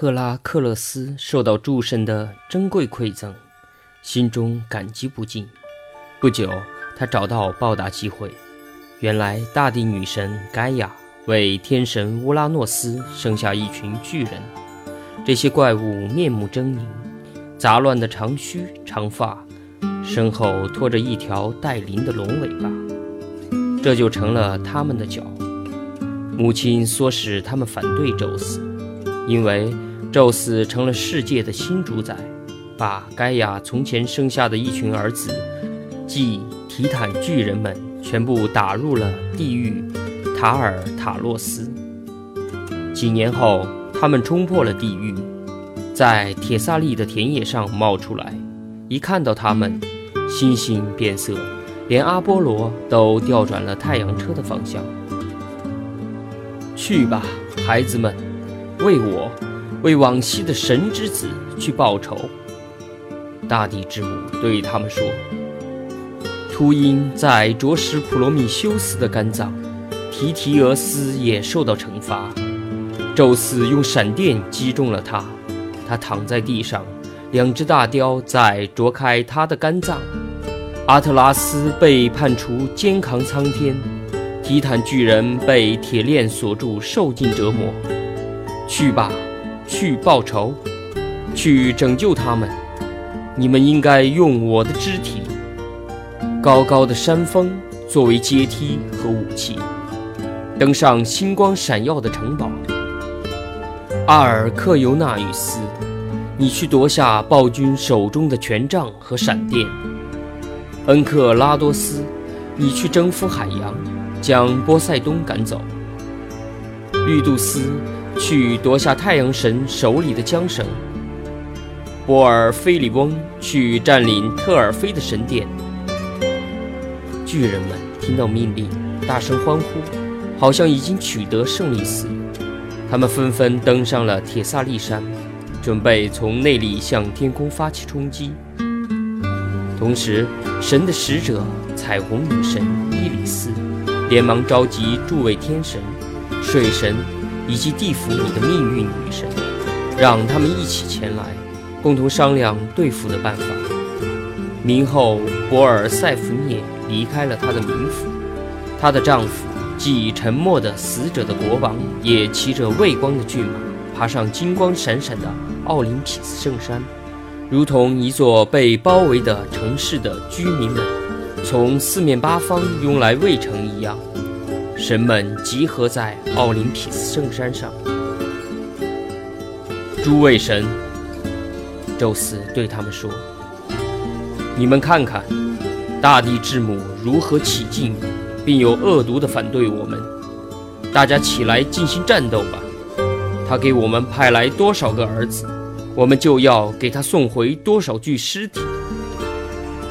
赫拉克勒斯受到诸神的珍贵馈赠，心中感激不尽。不久，他找到报答机会。原来，大地女神盖亚为天神乌拉诺斯生下一群巨人。这些怪物面目狰狞，杂乱的长须长发，身后拖着一条带鳞的龙尾巴，这就成了他们的脚。母亲唆使他们反对宙斯。因为宙斯成了世界的新主宰，把盖亚从前生下的一群儿子，即提坦巨人们，全部打入了地狱塔尔塔洛斯。几年后，他们冲破了地狱，在铁萨利的田野上冒出来。一看到他们，星星变色，连阿波罗都调转了太阳车的方向。去吧，孩子们。为我，为往昔的神之子去报仇。大地之母对他们说：“秃鹰在啄食普罗米修斯的肝脏，提提俄斯也受到惩罚。宙斯用闪电击中了他，他躺在地上。两只大雕在啄开他的肝脏。阿特拉斯被判处肩扛苍天，提坦巨人被铁链锁住，受尽折磨。”去吧，去报仇，去拯救他们。你们应该用我的肢体，高高的山峰作为阶梯和武器，登上星光闪耀的城堡。阿尔克尤纳与斯，你去夺下暴君手中的权杖和闪电。恩克拉多斯，你去征服海洋，将波塞冬赶走。绿杜斯。去夺下太阳神手里的缰绳。波尔菲里翁去占领特尔菲的神殿。巨人们听到命令，大声欢呼，好像已经取得胜利似的。他们纷纷登上了铁萨利山，准备从那里向天空发起冲击。同时，神的使者彩虹女神伊里斯连忙召集诸位天神、水神。以及地府里的命运女神，让他们一起前来，共同商量对付的办法。明后博尔塞福涅离开了她的冥府，她的丈夫即沉默的死者的国王，也骑着畏光的骏马，爬上金光闪闪的奥林匹斯圣山，如同一座被包围的城市的居民们从四面八方拥来卫城一样。神们集合在奥林匹斯圣山上。诸位神，宙斯对他们说：“你们看看，大地之母如何起劲，并有恶毒的反对我们。大家起来进行战斗吧！他给我们派来多少个儿子，我们就要给他送回多少具尸体。”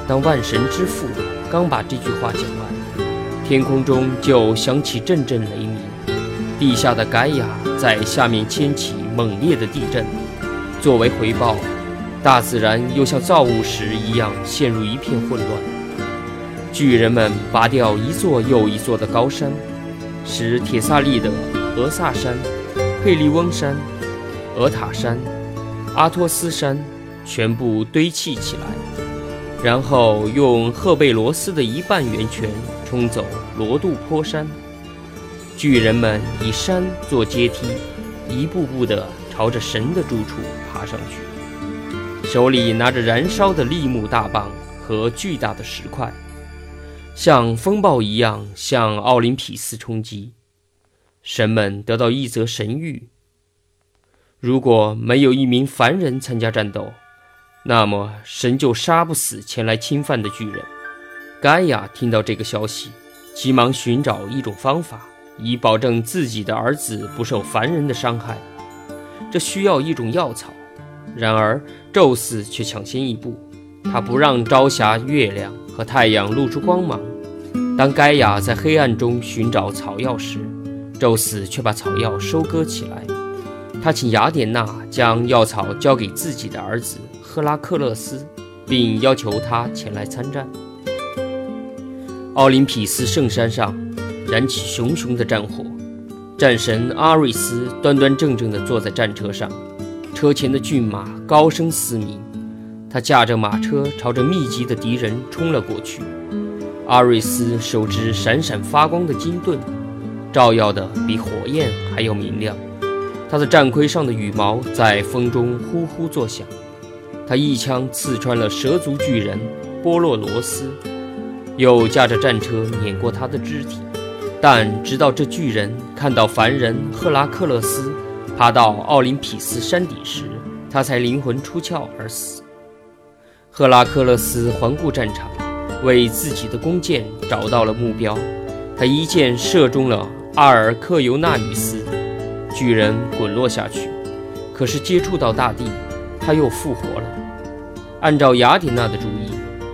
当万神之父刚把这句话讲完。天空中就响起阵阵雷鸣，地下的盖亚在下面掀起猛烈的地震。作为回报，大自然又像造物时一样陷入一片混乱。巨人们拔掉一座又一座的高山，使铁萨利的俄萨山、佩利翁山、俄塔山、阿托斯山全部堆砌起来。然后用赫贝罗斯的一半源泉冲走罗杜坡山，巨人们以山做阶梯，一步步地朝着神的住处爬上去，手里拿着燃烧的立木大棒和巨大的石块，像风暴一样向奥林匹斯冲击。神们得到一则神谕：如果没有一名凡人参加战斗。那么神就杀不死前来侵犯的巨人。盖亚听到这个消息，急忙寻找一种方法，以保证自己的儿子不受凡人的伤害。这需要一种药草。然而宙斯却抢先一步，他不让朝霞、月亮和太阳露出光芒。当盖亚在黑暗中寻找草药时，宙斯却把草药收割起来。他请雅典娜将药草交给自己的儿子。赫拉克勒斯，并要求他前来参战。奥林匹斯圣山上燃起熊熊的战火，战神阿瑞斯端端正正地坐在战车上，车前的骏马高声嘶鸣，他驾着马车朝着密集的敌人冲了过去。阿瑞斯手执闪闪发光的金盾，照耀的比火焰还要明亮。他的战盔上的羽毛在风中呼呼作响。他一枪刺穿了蛇族巨人波洛罗斯，又驾着战车碾过他的肢体。但直到这巨人看到凡人赫拉克勒斯爬到奥林匹斯山顶时，他才灵魂出窍而死。赫拉克勒斯环顾战场，为自己的弓箭找到了目标。他一箭射中了阿尔克尤纳女斯，巨人滚落下去。可是接触到大地，他又复活了。按照雅典娜的主意，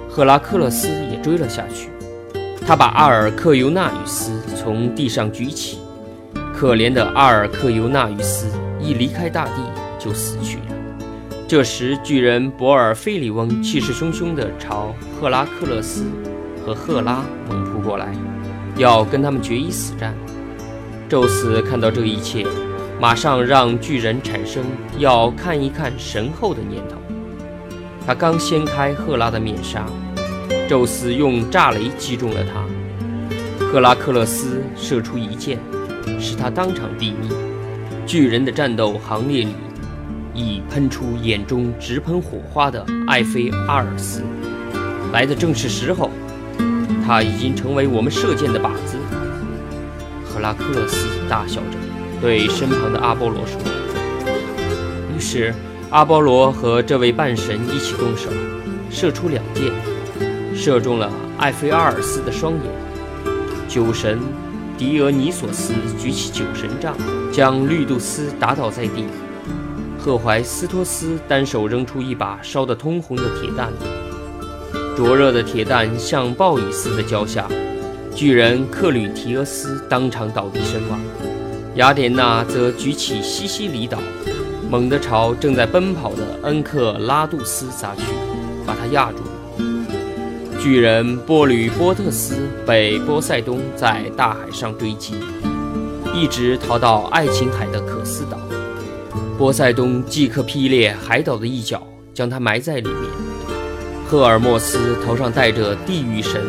赫拉克勒斯也追了下去。他把阿尔克尤纳与斯从地上举起，可怜的阿尔克尤纳与斯一离开大地就死去了。这时，巨人博尔菲里翁气势汹汹地朝赫拉克勒斯和赫拉猛扑过来，要跟他们决一死战。宙斯看到这一切，马上让巨人产生要看一看神后的念头。他刚掀开赫拉的面纱。宙斯用炸雷击中了他，赫拉克勒斯射出一箭，使他当场毙命。巨人的战斗行列里，已喷出眼中直喷火花的艾菲阿尔斯，来的正是时候。他已经成为我们射箭的靶子。赫拉克勒斯大笑着对身旁的阿波罗说。于是，阿波罗和这位半神一起动手，射出两箭。射中了艾菲阿尔斯的双眼。酒神狄俄尼索斯举起酒神杖，将绿杜斯打倒在地。赫怀斯托斯单手扔出一把烧得通红的铁弹，灼热的铁弹像暴雨似的浇下，巨人克吕提俄斯当场倒地身亡。雅典娜则举起西西里岛，猛地朝正在奔跑的恩克拉杜斯砸去，把他压住。巨人波吕波特斯被波塞冬在大海上追击，一直逃到爱琴海的可斯岛。波塞冬即刻劈裂海岛的一角，将他埋在里面。赫尔墨斯头上戴着地狱神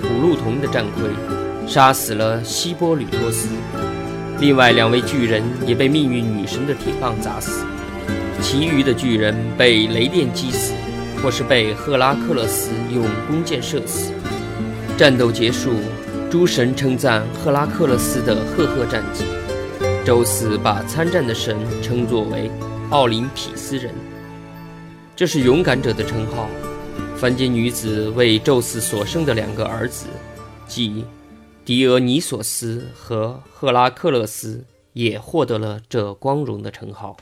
普路同的战盔，杀死了希波吕托斯。另外两位巨人也被命运女神的铁棒砸死，其余的巨人被雷电击死。或是被赫拉克勒斯用弓箭射死。战斗结束，诸神称赞赫拉克勒斯的赫赫战绩。宙斯把参战的神称作为奥林匹斯人，这是勇敢者的称号。凡间女子为宙斯所生的两个儿子，即狄俄尼索斯和赫拉克勒斯，也获得了这光荣的称号。